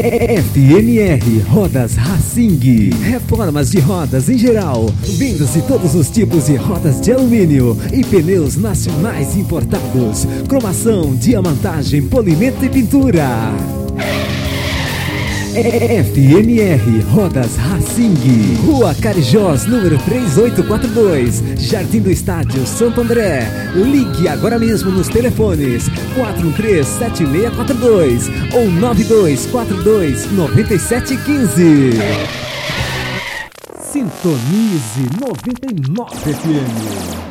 FMR Rodas Racing. Reformas de rodas em geral. Vendas-se todos os tipos de rodas de alumínio e pneus nacionais importados. Cromação, diamantagem, polimento e pintura. FMR Rodas Racing, Rua Carijós, número 3842, Jardim do Estádio Santo André. Ligue agora mesmo nos telefones 413-7642 ou 9242-9715. Sintonize 99 FM.